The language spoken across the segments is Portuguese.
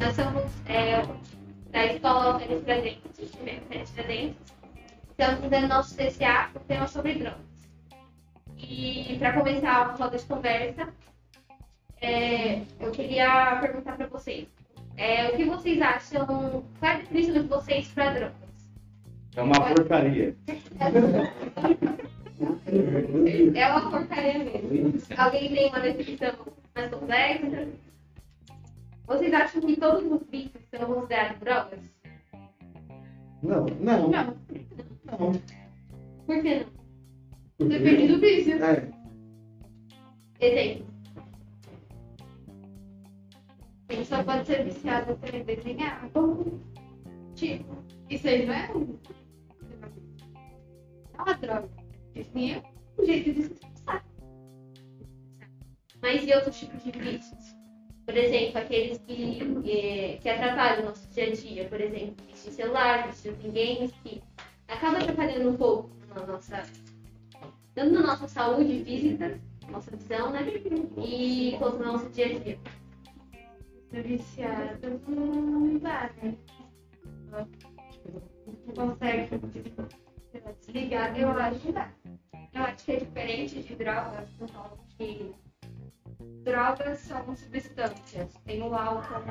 Nós somos é, da escola Alferes Presentes, Alferes Presentes. Estamos fazendo nosso CCA, o tema sobre drogas. E para começar uma roda de conversa, é, eu queria perguntar para vocês. é, o que vocês acham, qual é a definição de vocês para drogas? É uma porcaria. É uma porcaria mesmo. Alguém tem uma definição mais complexa? Vocês acham que todos os vícios são considerados drogas? Não, não, Não. não. Por que não? Porque- Depende do vício. É, Exemplo. A gente só pode ser viciado por desenhar. Tipo, isso aí não é um. É uma droga. Isso nem é um jeito de se. Mas e outros tipos de vícios? Por exemplo, aqueles que, eh, que atrapalham o nosso dia a dia. Por exemplo, vício em celular, vício em games, que acaba atrapalhando um pouco na nossa, tanto na nossa saúde física, nossa visão, né? E quanto no nosso dia a dia. Viciado não dá, né? Não consegue lá, desligar, eu acho que dá. Eu acho que é diferente de drogas, que drogas são substâncias. Tem o álcool,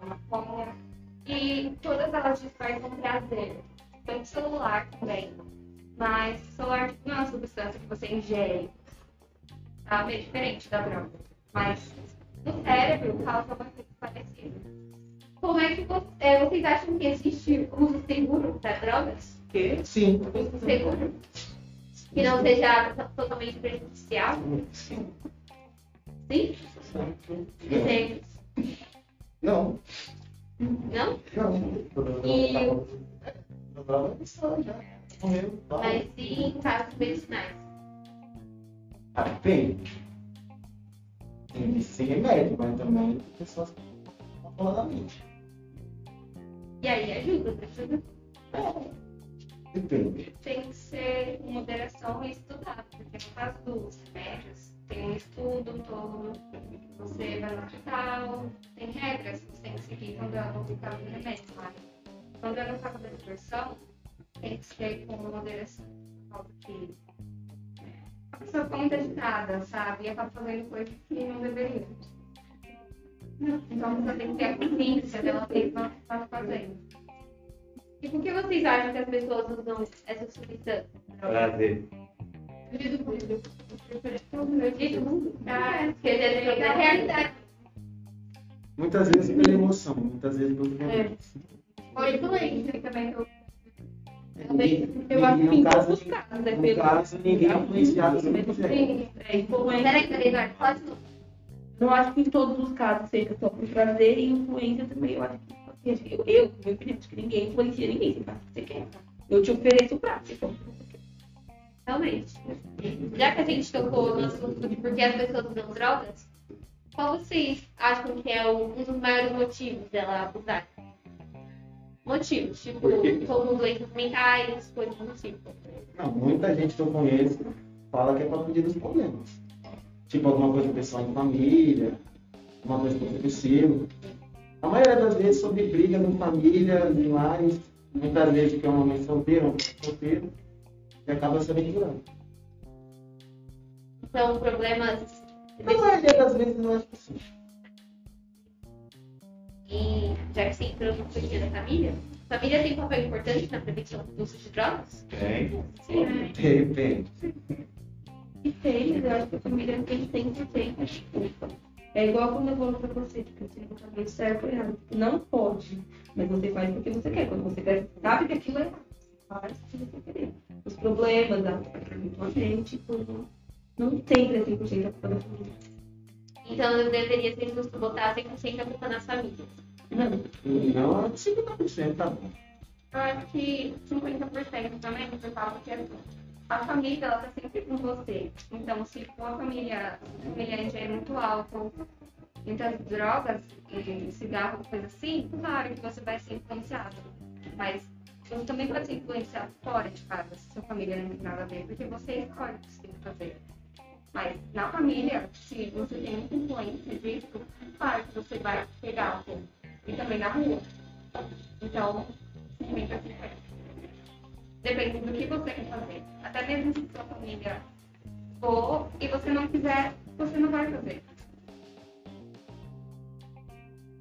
a maconha, e todas elas despertam prazer. Tem o celular também. Mas celular não é uma substância que você ingere. Sabe? É diferente da droga. Mas no cérebro causa uma coisa parecida. Como é que vo- eh, vocês acham que existe uso seguro para drogas? que sim. Uso seguro? Que não seja to- totalmente prejudicial? Sim. Sim? Exemplos. Não, Não? não. E- tá. Mas e em casos medicinais? Ah. Tem que ser remédio, mas também pessoas que estão faladamente. E aí ajuda, né? ajuda. Depende. tem que ser com moderação e estudado, porque no caso dos remédios, tem um estudo todo, você vai no hospital, tem regras que você tem que seguir quando é no caso do remédio, mas quando é no caso da diversão, tem que ser com moderação, por causa que a pessoa fica muito agitada, sabe? E acaba fazendo coisas que não deveria. Então você tem que ter a consciência dela mesma estar fazendo. E por que vocês acham que as pessoas usam essa substância? Prazer. Porque é da realidade. Muitas vezes pela emoção, muitas vezes pelo remédio. Ou influência também que eu Eu acho que em todos os casos, é pelo. caso, ninguém é influenciado é influência. Peraí, peraí, Eduardo, pode não. Eu acho que em todos os casos, seja só por prazer e influência também, eu acho que eu, eu, meu opinião, acho que ninguém influencia ninguém, você faz o que você quer. Eu te ofereço o prato, você compra o que você quer. Realmente. Já que a gente tocou no assunto de por que as pessoas usam drogas, qual vocês acham que é um dos maiores motivos dela abusar? Motivos, tipo, como doenças mentais, coisas do tipo. Não, muita gente que eu conheço fala que é para fugir dos problemas. Tipo, alguma coisa pessoal em família, alguma coisa que aconteceu. A maioria das vezes sobre briga em família, em lares, muitas vezes que é uma mãe solteira, um solteiro, e acaba se aventurando. São problemas A maioria das vezes eu acho que sim. e já que você entrou no dia da família, a família tem um papel importante na prevenção do uso de drogas? Tem. Sim. Tem, tem. E tem, eu acho que a família tem 100% de culpa. É igual quando eu falo pra você, tipo, você não sabe certo ou errado. Não pode, mas você faz porque você quer. Quando você quer, sabe que aquilo é errado. Os problemas da a gente, tipo, não, tem 100% a culpa da família. Então eu deveria ser justo botar 100% a culpa nas famílias. Não. Não, 50% tá bom. Eu acho que 50% também, por causa que a família ela tá sempre com você. Então, se for uma família, a família ingere muito álcool, muitas drogas, e cigarro, coisa assim, claro que você vai ser influenciado. Mas você também pode ser influenciado fora de casa, se sua família não tem nada a ver, porque você escolhe o que você fazer. Mas na família, se você tem muita influência disso, claro que você vai pegar pouco. E também na rua. Então, simplesmente assim foi. Depende do que você quer fazer. Até mesmo se sua família for e você não quiser, você não vai fazer.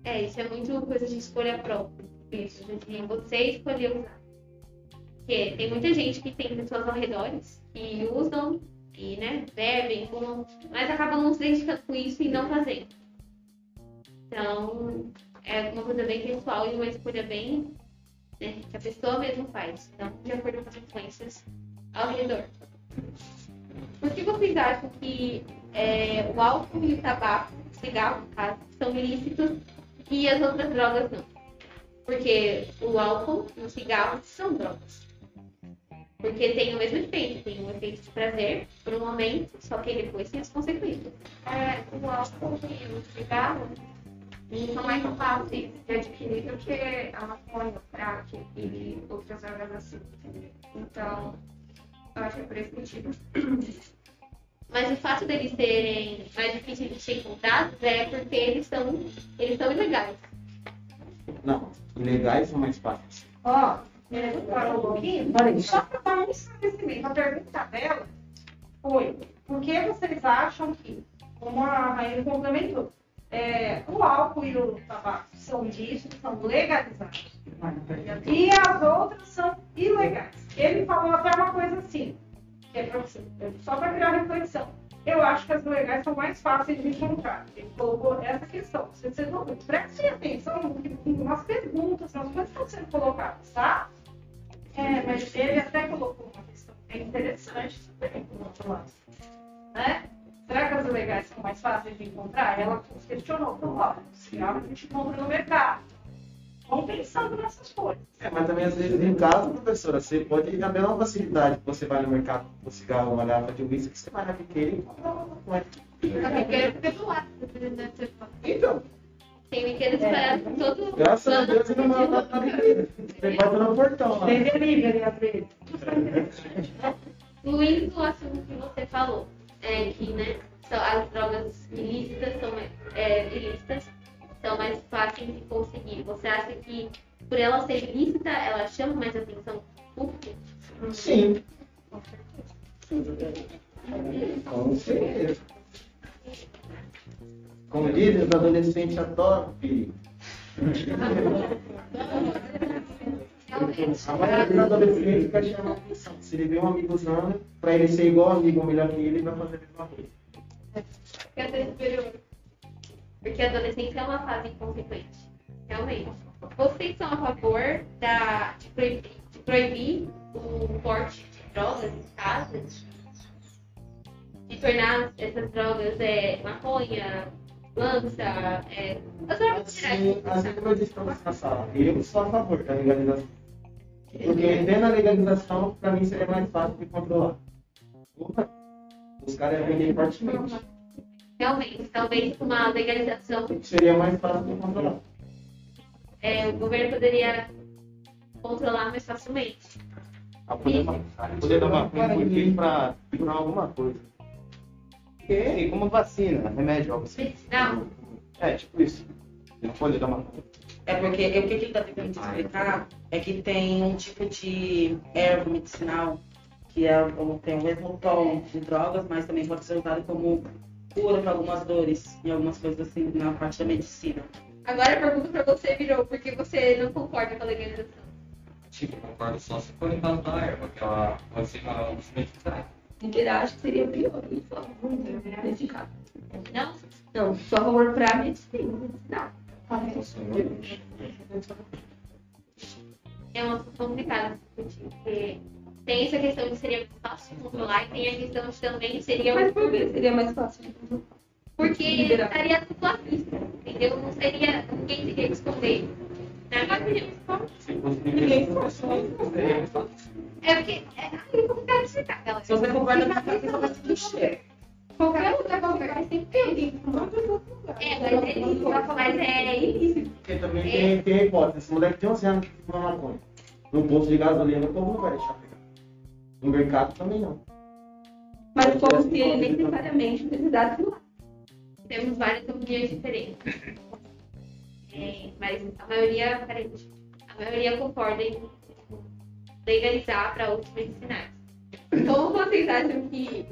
É, isso é muito coisa de escolha própria. Isso, de você escolher usar. Porque tem muita gente que tem pessoas ao redor que usam e, né, bebem, fumam, mas acabam não se identificando com isso e não fazendo. Então, é uma coisa bem pessoal e uma escolha bem né, que a pessoa mesmo faz. Então, de acordo com as influências ao redor. Por que vocês acham que é, o álcool e o tabaco, o cigarro, no caso, são ilícitos e as outras drogas não? Porque o álcool e o cigarro são drogas. Porque tem o mesmo efeito, tem um efeito de prazer por um momento, só que depois tem as consequências. É, o álcool e o cigarro são mais fáceis de adquirir do que a maconha, o crack e outras drogas assim. Então, eu acho que é por esse motivo. Mas o fato deles serem mais difíceis de ser encontrados é porque eles são, eles são ilegais. Não, ilegais são mais fáceis. Ó, Beleza, parou um pouquinho? Só para dar um esclarecimento, a pergunta dela foi por que vocês acham que, como a Rainha complementou, é, o álcool e o tabaco são ilícitos, são legalizados. E as outras são ilegais. Ele falou até uma coisa assim, que é pra você, só para criar reflexão. Eu acho que as legais são mais fáceis de encontrar. Ele colocou essa questão. Você, você não, prestem atenção nas perguntas, nas coisas que estão sendo colocadas, tá? É, mas ele até colocou uma questão que é interessante também, por outro lado. Né? Será que as legais são mais fáceis de encontrar? Ela questionou, falou, olha, cigarro a gente compra no mercado. Vão pensando nessas coisas. É, mas também às vezes em casa, professora, você pode ter a mesma facilidade que você vai no mercado com cigarro, uma garrafa de uísque, que você vai na biqueira e compra uma coisa. A biqueira fica do lado, dependendo da. Então, Tem biqueira espalhada por todo graças a Deus ele não mora na biqueira. Você bota no portão lá. tem delivery às vezes. Incluindo o assunto que você falou, é que né, são- as drogas ilícitas são é, ilícitas, são mais fáceis de conseguir. Você acha que por ela ser ilícita, ela chama mais atenção pública? Sim. Com certeza. Como dizem, os adolescentes adoram perigo. A maioria dos adolescentes fica chamando atenção. Se ele vê um amigo usando, pra ele ser igual amigo ou melhor que ele, ele vai fazer a mesma coisa. Quer ser superior. Porque a adolescência é uma fase inconsequente. Realmente. Vocês são a favor da, de, proibir, de proibir o porte de drogas em casa? De tornar essas drogas é, maconha, lança, é, as drogas Assim, assim como eu disse pra você na sala, eu sou a favor da legalização. Porque tendo a legalização, pra mim seria mais fácil de controlar. Opa, Os caras iam vender fortemente. Realmente, talvez com uma legalização, Seria mais fácil de controlar. é, o governo poderia controlar mais facilmente. A poder, a poder da maconha foi feito para curar alguma coisa. Sim, como vacina, remédio, algo assim. Medicinal? É, tipo isso. A folha da maconha. É porque o que ele está tentando te explicar é que tem um tipo de erva medicinal que é, tem o mesmo tom de drogas, mas também pode ser usado como cura para algumas dores e algumas coisas assim na parte da medicina. Agora a pergunta pra você virou, por que você não concorda com a legalização? Tipo, concordo só se for em caso da erva, que ela pode ser uma um dos medicinais. Inteira acho que seria pior, não a favor, nesse caso. Não? Não, a favor pra medicina, medicinal. É uma questão complicada de discutir, porque tem essa questão de seria mais fácil de controlar e tem a questão de também seria Mas por que seria mais fácil? porque Liberar. estaria tudo à vista, entendeu? Não seria, ninguém teria que esconder. Se seria mais fácil. é porque é, ai, eu vou ficar de explicar, galera. Se você concorda com a questão da clichê. Qualquer lugar que você vai sempre ter. É, mas é, mas é ilícito. Porque também tem, tem a hipótese. Esse moleque tem 11 anos que fuma maconha. No posto de gasolina, o povo não vai deixar. No mercado também não. Mas como se ele necessariamente precisasse do Temos várias opiniões diferentes. É, mas a maioria, peraí, a maioria concorda em legalizar para usos medicinais. Como vocês acham que,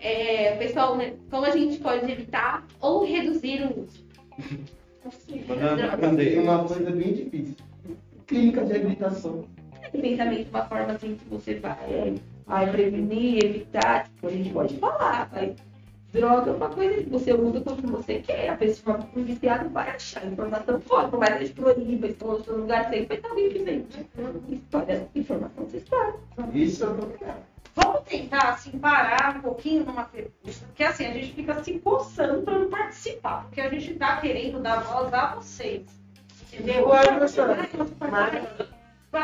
é, pessoal, né, como a gente pode evitar ou reduzir o uso? Cadeia. uma coisa bem difícil. Clínica de habilitação. De pensamento, uma forma assim que você vai, vai prevenir, evitar, tipo, a gente pode falar, mas droga é uma coisa que você usa quando você quer, a pessoa por viciado vai achar informação fora, por mais que a gente proíba, expor no lugar sempre vai estar vivo, gente. História, informação se espalha. Isso é eu ligado. Vamos tentar assim, parar um pouquinho numa pergunta, porque assim, a gente fica se coçando para não participar, porque a gente está querendo dar voz a vocês. Entendeu? Ué, professora, Vai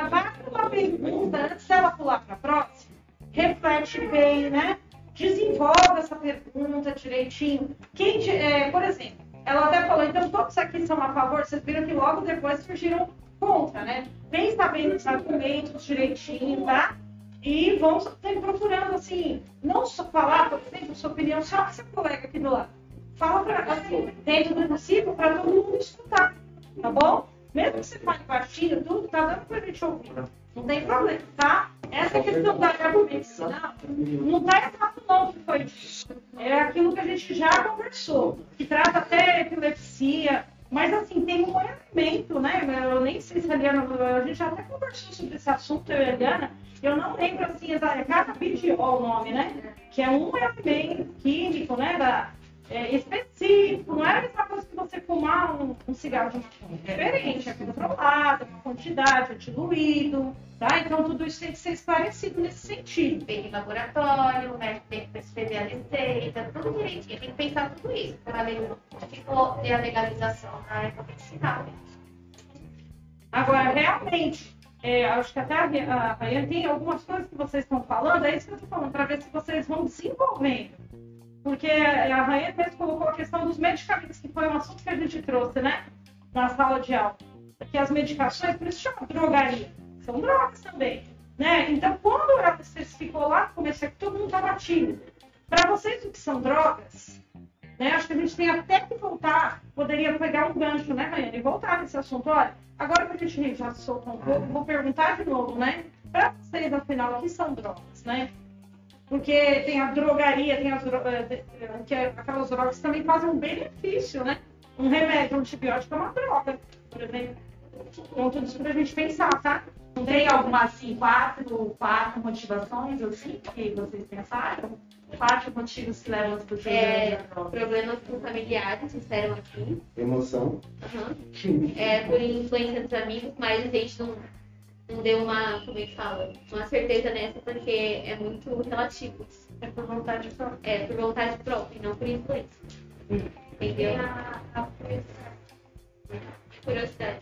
para uma pergunta, antes dela pular para a próxima, reflete bem, né? Desenvolve essa pergunta direitinho. Quem, é, por exemplo, ela até falou, então todos aqui são a favor, vocês viram que logo depois surgiram contra, né? Pensa bem nos argumentos direitinho, tá? E vamos sempre procurando, assim, não só falar, por exemplo, sua opinião, só que seu colega aqui do lado. Fala para assim, dentro do possível, para todo mundo escutar, tá bom? Mesmo que você fale baixinho, tudo, tá dando pra gente ouvir. Não tem problema, tá? Essa questão da medicinal não tá errado não que foi dito. É aquilo que a gente já conversou, que trata até epilepsia, mas assim, tem um elemento, né? Eu nem sei se a Eliana, a gente já até conversou sobre esse assunto, eu e a Eliana, eu não lembro assim, é canabidiol o nome, né? Que é um elemento químico, né? Da, é, específico, não é a mesma coisa que você fumar um, um cigarro de maconha. É diferente, é controlado, uma quantidade, é diluído, tá? Então tudo isso tem que ser esclarecido nesse sentido. Feito em laboratório, o médico tem que prescrever a receita, tudo direitinho. Tem que pensar tudo isso para ter a legalização da erva medicinal. Agora, realmente, é, acho que até a Rayane tem algumas coisas que vocês estão falando, é isso que eu estou falando, para ver se vocês vão desenvolvendo. Porque a Rayane mesmo colocou a questão dos medicamentos, que foi um assunto que a gente trouxe, né? Na sala de aula. Que as medicações, por isso chama drogaria, são drogas também. Né? Então, quando ela especificou lá no começo, é que todo mundo estava tímido. Para vocês, o que são drogas, né? Acho que a gente tem até que voltar, poderia pegar um gancho, né, Rayane? E voltar nesse assunto. Olha, agora que a gente já soltou um pouco, vou perguntar de novo, né? Para vocês, afinal, o que são drogas, né? Porque tem a drogaria, tem as dro- eh, de- eh, que é aquelas drogas que também fazem um benefício, né? Um remédio, um antibiótico é uma droga, por exemplo. Então, tudo isso pra gente pensar, tá? Não tem algumas assim, quatro, quatro motivações assim que vocês pensaram? Quatro motivos que levam as pessoas É, a usar drogas. problemas com familiares, disseram aqui. Emoção. Aham. É, por influência dos amigos, mas a gente não, não deu uma, como é que fala, uma certeza nessa, porque é muito relativo. É por vontade própria. É, por vontade própria, e não por influência. Entendeu? Curiosidade.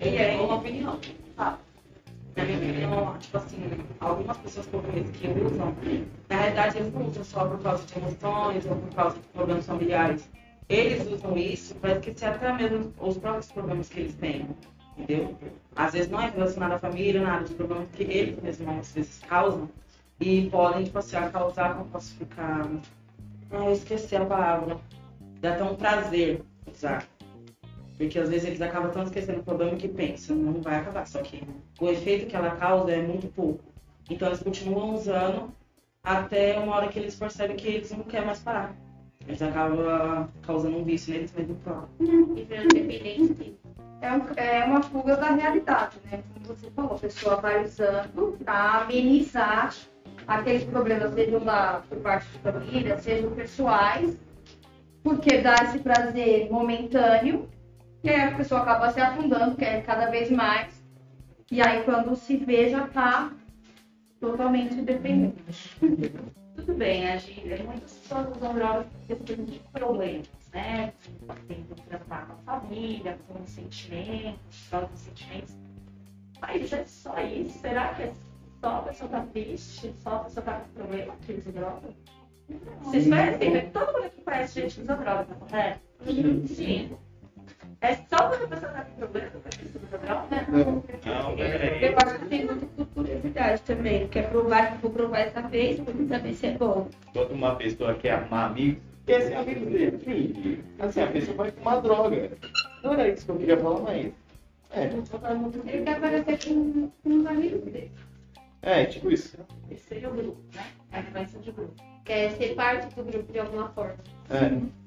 E é uma opinião. Tá? Na minha opinião, tipo assim, algumas pessoas que eu conheço que usam, na realidade eles não usam só por causa de emoções ou por causa de problemas familiares. Eles usam isso para esquecer até mesmo os próprios problemas que eles têm. Entendeu? Às vezes não é relacionado à família, nada, os problemas que eles mesmos às vezes causam e podem, tipo assim, causar, como posso ficar. Ah, eu esqueci a palavra. Dá até um prazer usar. Porque às vezes eles acabam tão esquecendo o problema que pensam, não vai acabar. Só que o efeito que ela causa é muito pouco. Então eles continuam usando até uma hora que eles percebem que eles não querem mais parar. Eles acabam causando um vício neles mesmos próprios. E virando dependente. É, um- é uma fuga da realidade, né? Como você falou, a pessoa vai usando para amenizar aqueles problemas, sejam da, por parte de família, sejam pessoais, porque dá esse prazer momentâneo, e aí a pessoa acaba se afundando, quer cada vez mais, e aí quando se vê já está totalmente dependente. Tudo bem, né, Gília? Muitas pessoas usam drogas por questão de problemas, né? Tem que tratar com a família, com os sentimentos, drogas dos sentimentos. Mas é só isso? Será que é só a pessoa tá triste? Só a pessoa tá com problema que usa droga? Vocês conhecem, né? todo mundo aqui conhece gente que usa droga, não é? Sim. É só quando a pessoa tá com problema que a pessoa tá droga? Não, peraí. Eu acho que tem muito por curiosidade também. Quer provar que vou provar essa vez, pra mim saber se é bom. Toda uma pessoa quer arrumar amigos, quer ser amigo dele. Filho, assim, a pessoa vai fumar droga. Não era isso que eu queria falar, mas. É, Ele quer aparecer com, com os amigos dele. é tipo isso. Esse seria o grupo, né? A influência de grupo. Quer ser parte do grupo de alguma forma. É.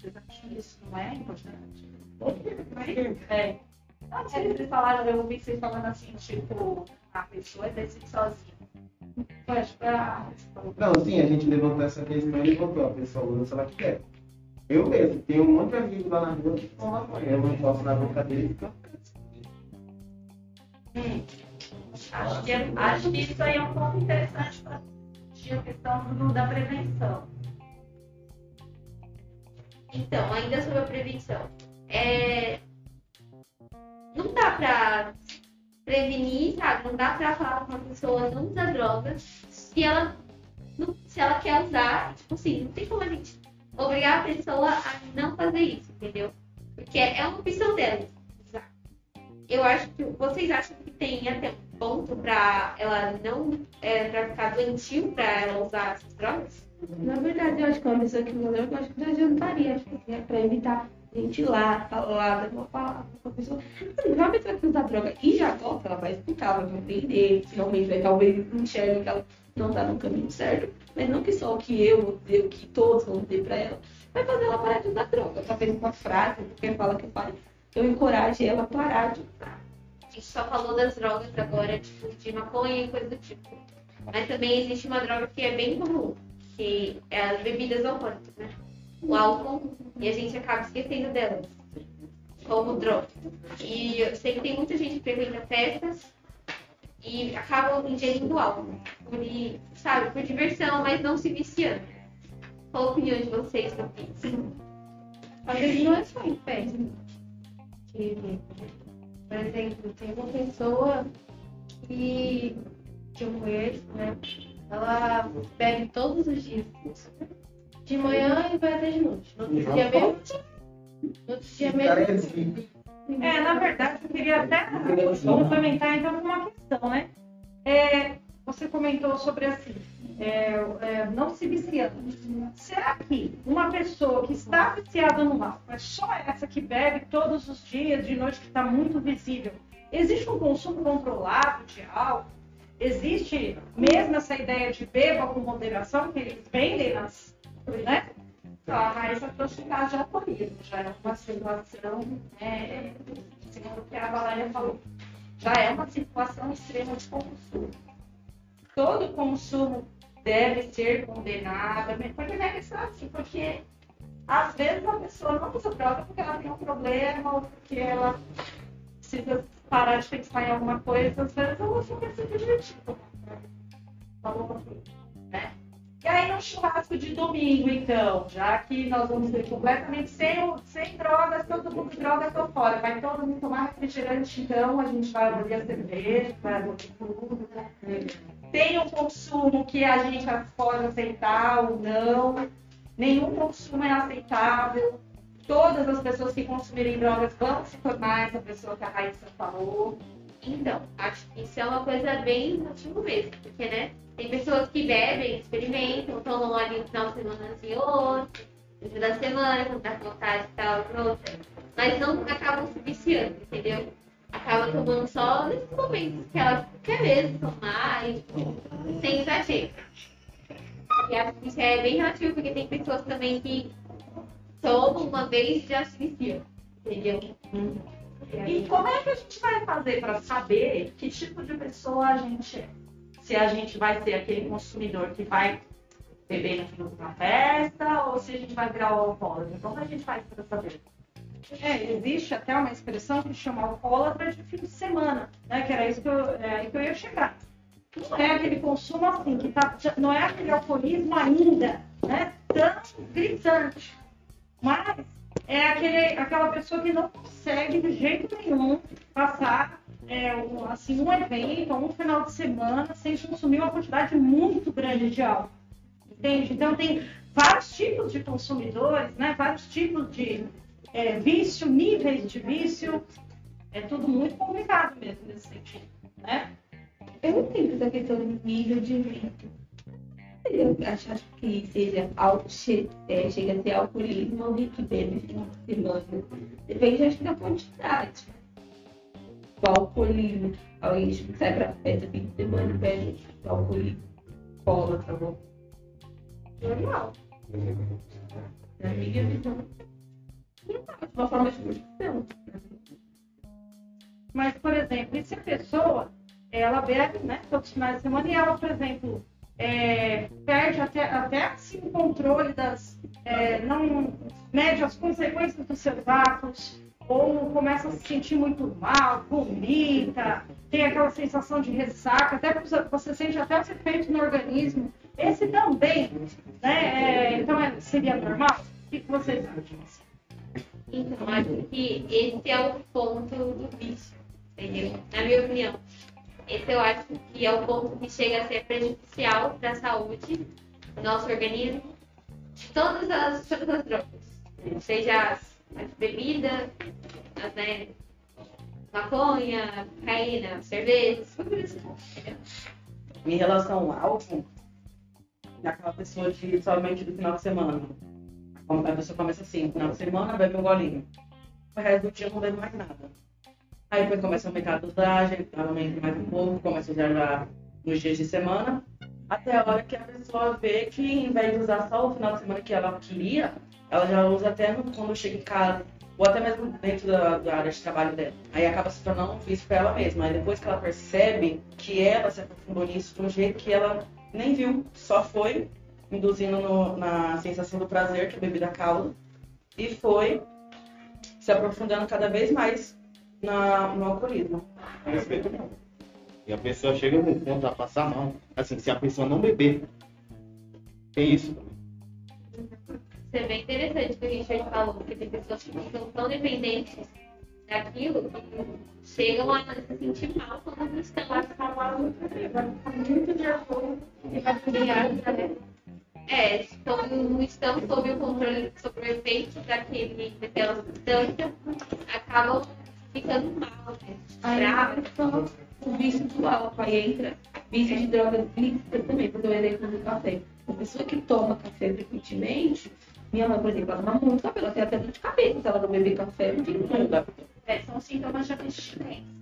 Vocês acham que isso não é importante? É. Não, se eles falaram, eu ouvi vocês falando assim, tipo, a pessoa decide sozinha. Não, sim, a gente levantou essa questão e botou a pessoa usa se ela quer. Eu mesmo, tenho um monte de amigos lá na rua que estão lá. Eu não posso na boca deles porque eu Acho que, acho que isso aí é um ponto interessante para a questão do- da prevenção. Então, ainda sobre a prevenção. É... Não dá pra prevenir, sabe? Não dá pra falar pra uma pessoa não usar drogas se ela, não- se ela quer usar. Tipo assim, não tem como a gente obrigar a pessoa a não fazer isso, entendeu? Porque é uma opção dela. usar. Eu acho que vocês acham que tem até um ponto pra ela não é, pra ficar doentio pra ela usar essas drogas? Na verdade, eu acho que uma pessoa que não lembra, eu acho que não adiantaria. Acho que é pra evitar ventilar, falar, uma palavra pra pessoa. Assim, Uma pessoa que usa droga e já gosta, ela vai explicar, vai compreender, finalmente vai talvez enxergue que ela não tá no caminho certo. Mas não que só o que eu vou dizer, o que todos vão dizer pra ela, vai fazer ela parar de usar droga. Talvez uma frase, porque fala que fale, eu encoraje ela a parar de usar. A gente só falou das drogas agora, tipo, de maconha e coisa do tipo. Mas também existe uma droga que é bem comum, que é as bebidas alcoólicas, né? O álcool, e a gente acaba esquecendo delas, como droga. E eu sei que tem muita gente que frequenta festas e acabam ingerindo álcool, por, sabe, por diversão, mas não se viciando. Qual a opinião de vocês sobre isso? Às vezes não é só em festa. que, por exemplo, tem uma pessoa que, que eu conheço, né? Ela bebe todos os dias. De manhã e vai até de noite. No outro dia mesmo. No outro dia é mesmo. assim. É, na verdade, eu queria até complementar então com uma questão, né? É, você comentou sobre assim, é, é, não se viciando. Será que uma pessoa que está viciada no álcool, é só essa que bebe todos os dias, de noite, que está muito visível, existe um consumo controlado de álcool? Existe mesmo essa ideia de beba com moderação que eles vendem nas, né? Só mais aproximar de alcoolismo, já é uma situação, é, segundo o que a Valéria falou, já é uma situação extrema de consumo. Todo consumo deve ser condenado, porque deve ser assim, porque às vezes a pessoa não usa droga porque ela tem um problema ou porque ela precisa parar de pensar em alguma coisa, às vezes ela só quer se divertir. Falou, né? E aí no churrasco de domingo, então, já que nós vamos ser completamente sem, sem drogas, todo mundo droga, tô fora. Vai todo mundo tomar refrigerante, então, a gente vai abrir a cerveja, vai abrir tudo, né? Tem um consumo que a gente pode aceitar ou não. Nenhum consumo é aceitável. Todas as pessoas que consumirem drogas vão se tornar essa pessoa que a Raíssa falou. Então, acho que isso é uma coisa bem relativo mesmo, porque, né, tem pessoas que bebem, experimentam, tomam ali um final de semana assim outro, no dia da semana, quando tá com vontade e tal, pronto. Mas não acabam se viciando, entendeu? Acaba tomando só nesses momentos que ela quer mesmo tomar e sem exagero. E acho que isso é bem relativo, porque tem pessoas também que tomam uma vez já se viciam, entendeu? E como é que a gente vai fazer para saber que tipo de pessoa a gente é? Se a gente vai ser aquele consumidor que vai beber no fim na festa ou se a gente vai virar o alcoólatra? Como a gente faz para saber? É, existe até uma expressão que chama alcoólatra de fim de semana, né? Que era isso que eu, é, que eu ia chegar. Não é aquele consumo assim, que tá, não é aquele alcoolismo ainda, né? Tão gritante. Mas é aquele, aquela pessoa que não consegue de jeito nenhum passar é, um, assim, um evento, um final de semana sem consumir uma quantidade muito grande de álcool. Entende? Então tem vários tipos de consumidores, né? vários tipos de é, vício, níveis de vício. É tudo muito complicado mesmo nesse sentido. Né? Eu entendo essa questão de nível de vício. Eu acho, que seja al- che- é, chega a ser alcoolismo alguém que bebe final semana. Depende, acho que, da quantidade. O alcoolismo, alguém que sai pra festa fim de semana e bebe alcoolismo. Cola, tá bom? Normal. Na minha visão. Normal, de uma forma de curtição. Mas, por exemplo, e se a pessoa ela bebe né, todos os finais de semana e ela, por exemplo, é, perde até, até assim, o controle das. é, não mede as consequências dos seus atos, ou começa a se sentir muito mal, vomita, tem aquela sensação de ressaca, até você, sente até os efeitos no organismo. Esse também, né? é, então é, seria normal? O que vocês acham? Então, acho que esse é o ponto do vício? Na minha opinião. Esse eu acho que é o ponto que chega a ser prejudicial para a saúde do nosso organismo, de todas as, todas as drogas. Seja as, as bebidas, as, né, maconha, cocaína, cerveja, tudo isso. Em relação ao álcool, é aquela pessoa de somente do final de semana. A pessoa começa assim, final de semana bebe um golinho. O resto do dia não bebe mais nada. Aí depois começa a aumentar a dosagem, aumenta mais um pouco, começa a usar nos dias de semana. Até a hora que a pessoa vê que em vez de usar só o final de semana que ela queria, ela já usa até no- quando chega em casa, ou até mesmo dentro da, da área de trabalho dela. Aí acaba se tornando um vício para ela mesma. Aí depois que ela percebe que ela se aprofundou nisso de um jeito que ela nem viu, só foi induzindo no- na sensação do prazer que a bebida causa e foi se aprofundando cada vez mais na, no alcoolismo. E a pessoa chega no ponto a passar mal. Assim, se a pessoa não beber. Tem isso. Isso é bem interessante o que a Richard falou, porque tem pessoas que ficam tão dependentes daquilo que chegam a se sentir mal quando não estão Muito de acordo. É, então não estão sob o controle, sob o efeito daquele, daquela substância, acabam ficando mal, né? Aí o vício do álcool, aí entra vício de drogas lícitas também, por exemplo, do café. A pessoa que toma café frequentemente, minha mãe, por exemplo, ela toma muito café, ela tem até dor de cabeça, se ela não beber café, não tem nada. É, são sintomas de abstinência.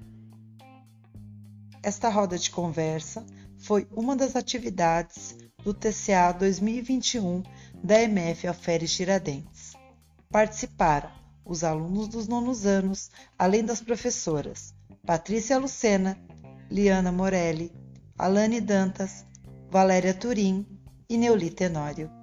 Esta roda de conversa foi uma das atividades do TCA 2021 da MF Alferes Tiradentes. Participaram os alunos dos nonos anos, além das professoras Patrícia Lucena, Liana Morelli, Alane Dantas, Valéria Turim e Neuli Tenório.